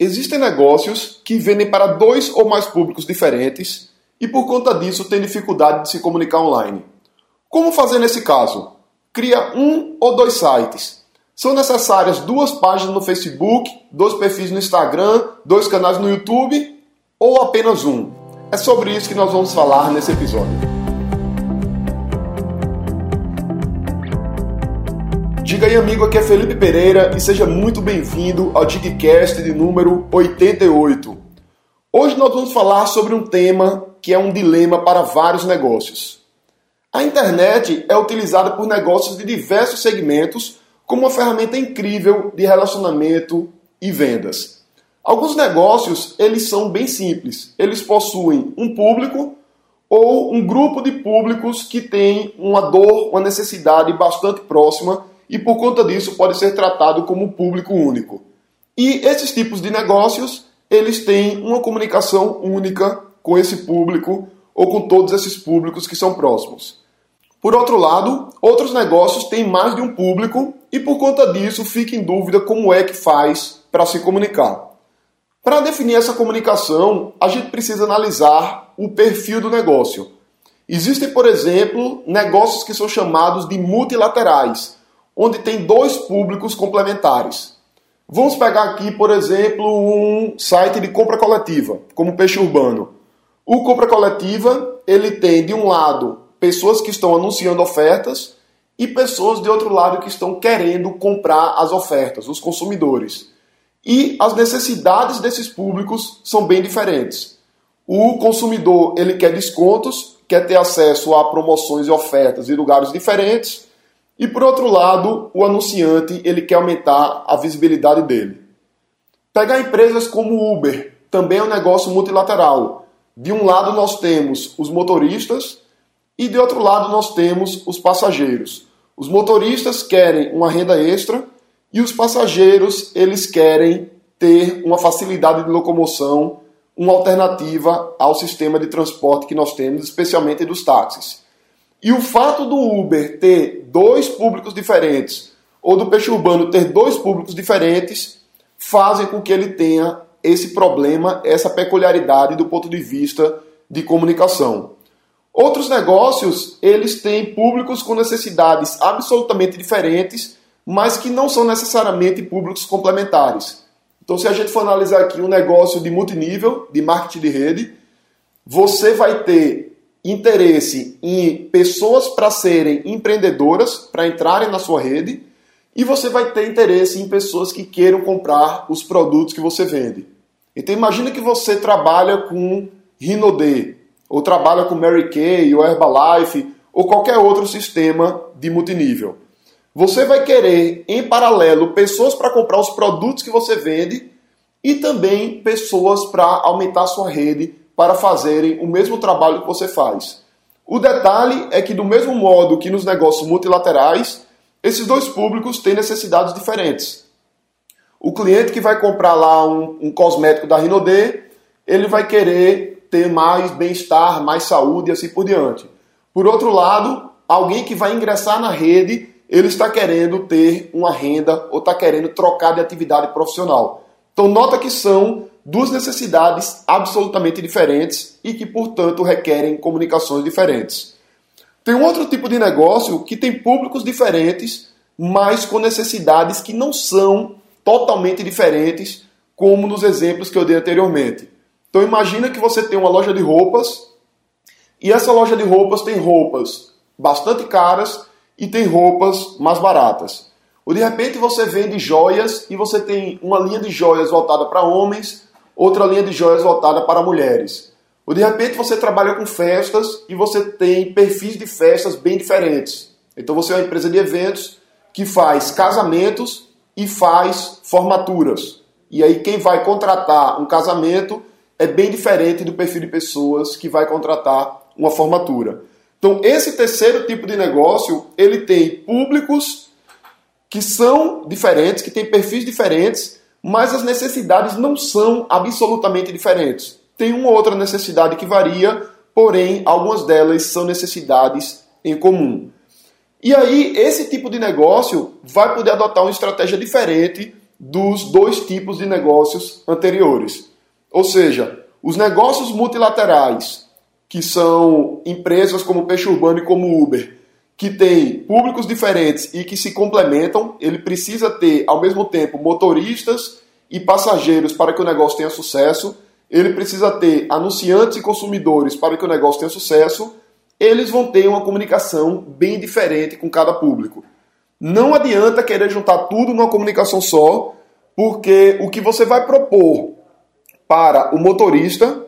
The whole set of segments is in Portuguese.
Existem negócios que vendem para dois ou mais públicos diferentes e por conta disso têm dificuldade de se comunicar online. Como fazer nesse caso? Cria um ou dois sites. São necessárias duas páginas no Facebook, dois perfis no Instagram, dois canais no YouTube ou apenas um? É sobre isso que nós vamos falar nesse episódio. Diga aí, amigo, aqui é Felipe Pereira e seja muito bem-vindo ao Digcast de número 88. Hoje nós vamos falar sobre um tema que é um dilema para vários negócios. A internet é utilizada por negócios de diversos segmentos como uma ferramenta incrível de relacionamento e vendas. Alguns negócios, eles são bem simples. Eles possuem um público ou um grupo de públicos que tem uma dor, uma necessidade bastante próxima e por conta disso pode ser tratado como público único. E esses tipos de negócios, eles têm uma comunicação única com esse público ou com todos esses públicos que são próximos. Por outro lado, outros negócios têm mais de um público e por conta disso fica em dúvida como é que faz para se comunicar. Para definir essa comunicação, a gente precisa analisar o perfil do negócio. Existem, por exemplo, negócios que são chamados de multilaterais, onde tem dois públicos complementares. Vamos pegar aqui, por exemplo, um site de compra coletiva, como Peixe Urbano. O compra coletiva, ele tem de um lado pessoas que estão anunciando ofertas e pessoas de outro lado que estão querendo comprar as ofertas, os consumidores. E as necessidades desses públicos são bem diferentes. O consumidor, ele quer descontos, quer ter acesso a promoções e ofertas em lugares diferentes e por outro lado, o anunciante ele quer aumentar a visibilidade dele. Pegar empresas como Uber também é um negócio multilateral. De um lado nós temos os motoristas e de outro lado nós temos os passageiros. Os motoristas querem uma renda extra e os passageiros eles querem ter uma facilidade de locomoção, uma alternativa ao sistema de transporte que nós temos, especialmente dos táxis. E o fato do Uber ter dois públicos diferentes, ou do peixe urbano ter dois públicos diferentes, fazem com que ele tenha esse problema, essa peculiaridade do ponto de vista de comunicação. Outros negócios, eles têm públicos com necessidades absolutamente diferentes, mas que não são necessariamente públicos complementares. Então, se a gente for analisar aqui um negócio de multinível, de marketing de rede, você vai ter interesse em pessoas para serem empreendedoras, para entrarem na sua rede, e você vai ter interesse em pessoas que queiram comprar os produtos que você vende. Então imagine que você trabalha com Rinode, ou trabalha com Mary Kay, ou Herbalife, ou qualquer outro sistema de multinível. Você vai querer, em paralelo, pessoas para comprar os produtos que você vende e também pessoas para aumentar sua rede para fazerem o mesmo trabalho que você faz. O detalhe é que, do mesmo modo que nos negócios multilaterais, esses dois públicos têm necessidades diferentes. O cliente que vai comprar lá um, um cosmético da Rinode, ele vai querer ter mais bem-estar, mais saúde e assim por diante. Por outro lado, alguém que vai ingressar na rede, ele está querendo ter uma renda ou está querendo trocar de atividade profissional. Então, nota que são duas necessidades absolutamente diferentes e que, portanto, requerem comunicações diferentes. Tem um outro tipo de negócio que tem públicos diferentes, mas com necessidades que não são totalmente diferentes, como nos exemplos que eu dei anteriormente. Então imagina que você tem uma loja de roupas e essa loja de roupas tem roupas bastante caras e tem roupas mais baratas. Ou de repente você vende joias e você tem uma linha de joias voltada para homens outra linha de joias voltada para mulheres. Ou de repente você trabalha com festas e você tem perfis de festas bem diferentes. Então você é uma empresa de eventos que faz casamentos e faz formaturas. E aí quem vai contratar um casamento é bem diferente do perfil de pessoas que vai contratar uma formatura. Então esse terceiro tipo de negócio, ele tem públicos que são diferentes, que têm perfis diferentes mas as necessidades não são absolutamente diferentes. Tem uma outra necessidade que varia, porém algumas delas são necessidades em comum. E aí, esse tipo de negócio vai poder adotar uma estratégia diferente dos dois tipos de negócios anteriores. Ou seja, os negócios multilaterais, que são empresas como Peixe Urbano e como Uber, que têm públicos diferentes e que se complementam, ele precisa ter ao mesmo tempo motoristas e passageiros para que o negócio tenha sucesso, ele precisa ter anunciantes e consumidores para que o negócio tenha sucesso, eles vão ter uma comunicação bem diferente com cada público. Não adianta querer juntar tudo numa comunicação só, porque o que você vai propor para o motorista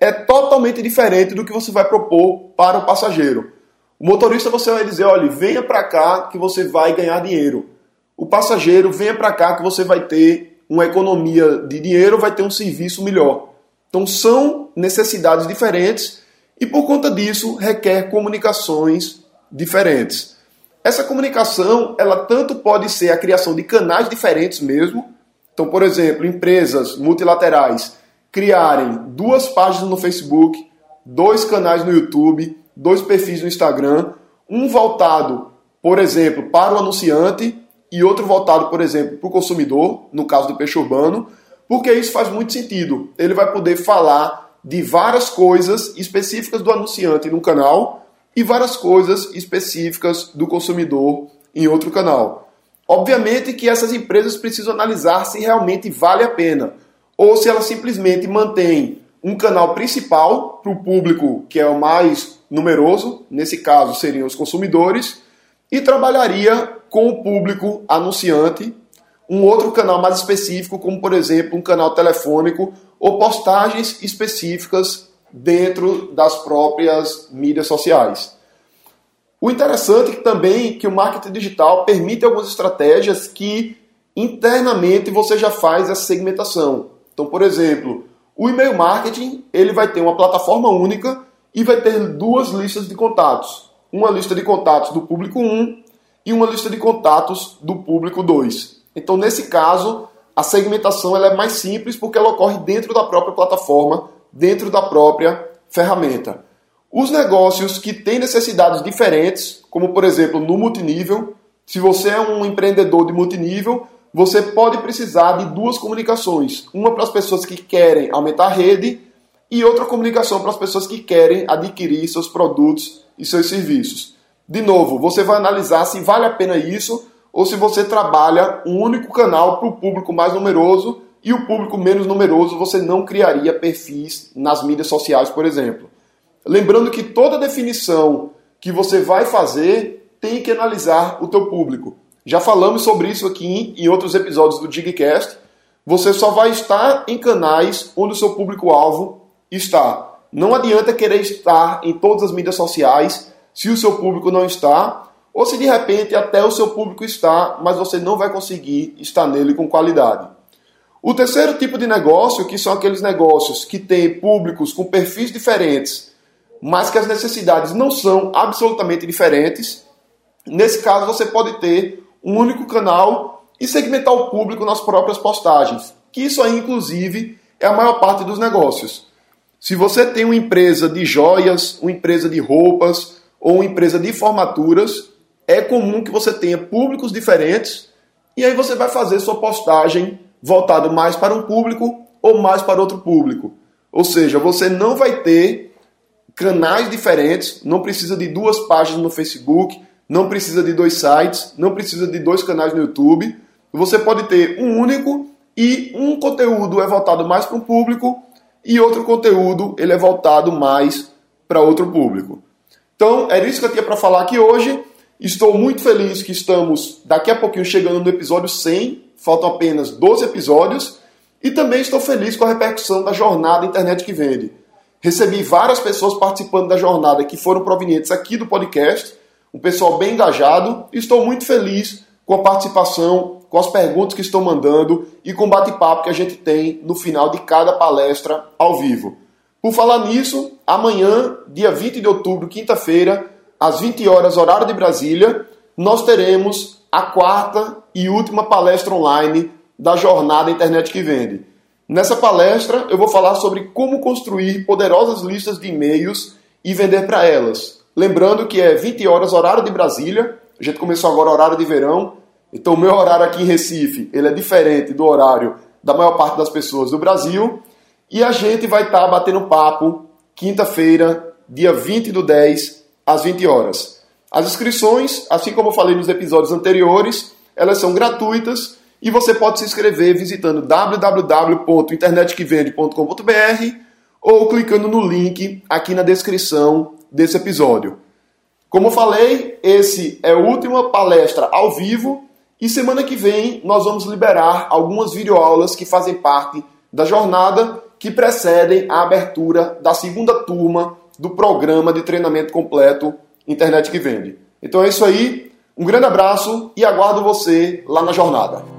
é totalmente diferente do que você vai propor para o passageiro. O motorista você vai dizer, olha, venha para cá que você vai ganhar dinheiro. O passageiro, venha para cá que você vai ter uma economia de dinheiro, vai ter um serviço melhor. Então são necessidades diferentes e por conta disso requer comunicações diferentes. Essa comunicação, ela tanto pode ser a criação de canais diferentes mesmo. Então, por exemplo, empresas multilaterais criarem duas páginas no Facebook, dois canais no YouTube, dois perfis no Instagram, um voltado, por exemplo, para o anunciante e outro voltado, por exemplo, para o consumidor, no caso do peixe urbano, porque isso faz muito sentido. Ele vai poder falar de várias coisas específicas do anunciante no canal e várias coisas específicas do consumidor em outro canal. Obviamente que essas empresas precisam analisar se realmente vale a pena ou se elas simplesmente mantêm um canal principal para o público que é o mais numeroso, nesse caso seriam os consumidores, e trabalharia com o público anunciante, um outro canal mais específico, como por exemplo um canal telefônico ou postagens específicas dentro das próprias mídias sociais. O interessante é também que o marketing digital permite algumas estratégias que internamente você já faz essa segmentação. Então, por exemplo, o e-mail marketing ele vai ter uma plataforma única e vai ter duas listas de contatos. Uma lista de contatos do público 1 e uma lista de contatos do público 2. Então, nesse caso, a segmentação ela é mais simples porque ela ocorre dentro da própria plataforma, dentro da própria ferramenta. Os negócios que têm necessidades diferentes, como por exemplo no multinível, se você é um empreendedor de multinível, você pode precisar de duas comunicações. Uma para as pessoas que querem aumentar a rede e outra comunicação para as pessoas que querem adquirir seus produtos e seus serviços. De novo, você vai analisar se vale a pena isso ou se você trabalha um único canal para o público mais numeroso e o público menos numeroso você não criaria perfis nas mídias sociais, por exemplo. Lembrando que toda definição que você vai fazer tem que analisar o teu público. Já falamos sobre isso aqui em outros episódios do Digcast. Você só vai estar em canais onde o seu público-alvo está. Não adianta querer estar em todas as mídias sociais se o seu público não está, ou se de repente até o seu público está, mas você não vai conseguir estar nele com qualidade. O terceiro tipo de negócio, que são aqueles negócios que têm públicos com perfis diferentes, mas que as necessidades não são absolutamente diferentes. Nesse caso, você pode ter um único canal e segmentar o público nas próprias postagens, que isso aí, inclusive, é a maior parte dos negócios. Se você tem uma empresa de joias, uma empresa de roupas ou uma empresa de formaturas, é comum que você tenha públicos diferentes e aí você vai fazer sua postagem voltado mais para um público ou mais para outro público. Ou seja, você não vai ter canais diferentes, não precisa de duas páginas no Facebook, não precisa de dois sites, não precisa de dois canais no YouTube. Você pode ter um único e um conteúdo é voltado mais para um público e outro conteúdo ele é voltado mais para outro público. Então, era isso que eu tinha para falar aqui hoje. Estou muito feliz que estamos daqui a pouquinho chegando no episódio 100. Faltam apenas 12 episódios. E também estou feliz com a repercussão da jornada Internet que Vende. Recebi várias pessoas participando da jornada que foram provenientes aqui do podcast um pessoal bem engajado. Estou muito feliz com a participação, com as perguntas que estão mandando e com o bate-papo que a gente tem no final de cada palestra ao vivo. Por falar nisso, amanhã, dia 20 de outubro, quinta-feira, às 20 horas, horário de Brasília, nós teremos a quarta e última palestra online da jornada Internet que Vende. Nessa palestra, eu vou falar sobre como construir poderosas listas de e-mails e vender para elas. Lembrando que é 20 horas, horário de Brasília. A gente começou agora horário de verão. Então, o meu horário aqui em Recife, ele é diferente do horário da maior parte das pessoas do Brasil. E a gente vai estar tá batendo papo quinta-feira, dia 20 do 10, às 20 horas. As inscrições, assim como eu falei nos episódios anteriores, elas são gratuitas e você pode se inscrever visitando www.internetquevende.com.br ou clicando no link aqui na descrição desse episódio. Como falei, esse é a última palestra ao vivo e semana que vem nós vamos liberar algumas videoaulas que fazem parte da jornada que precedem a abertura da segunda turma do programa de treinamento completo Internet que Vende. Então é isso aí, um grande abraço e aguardo você lá na jornada.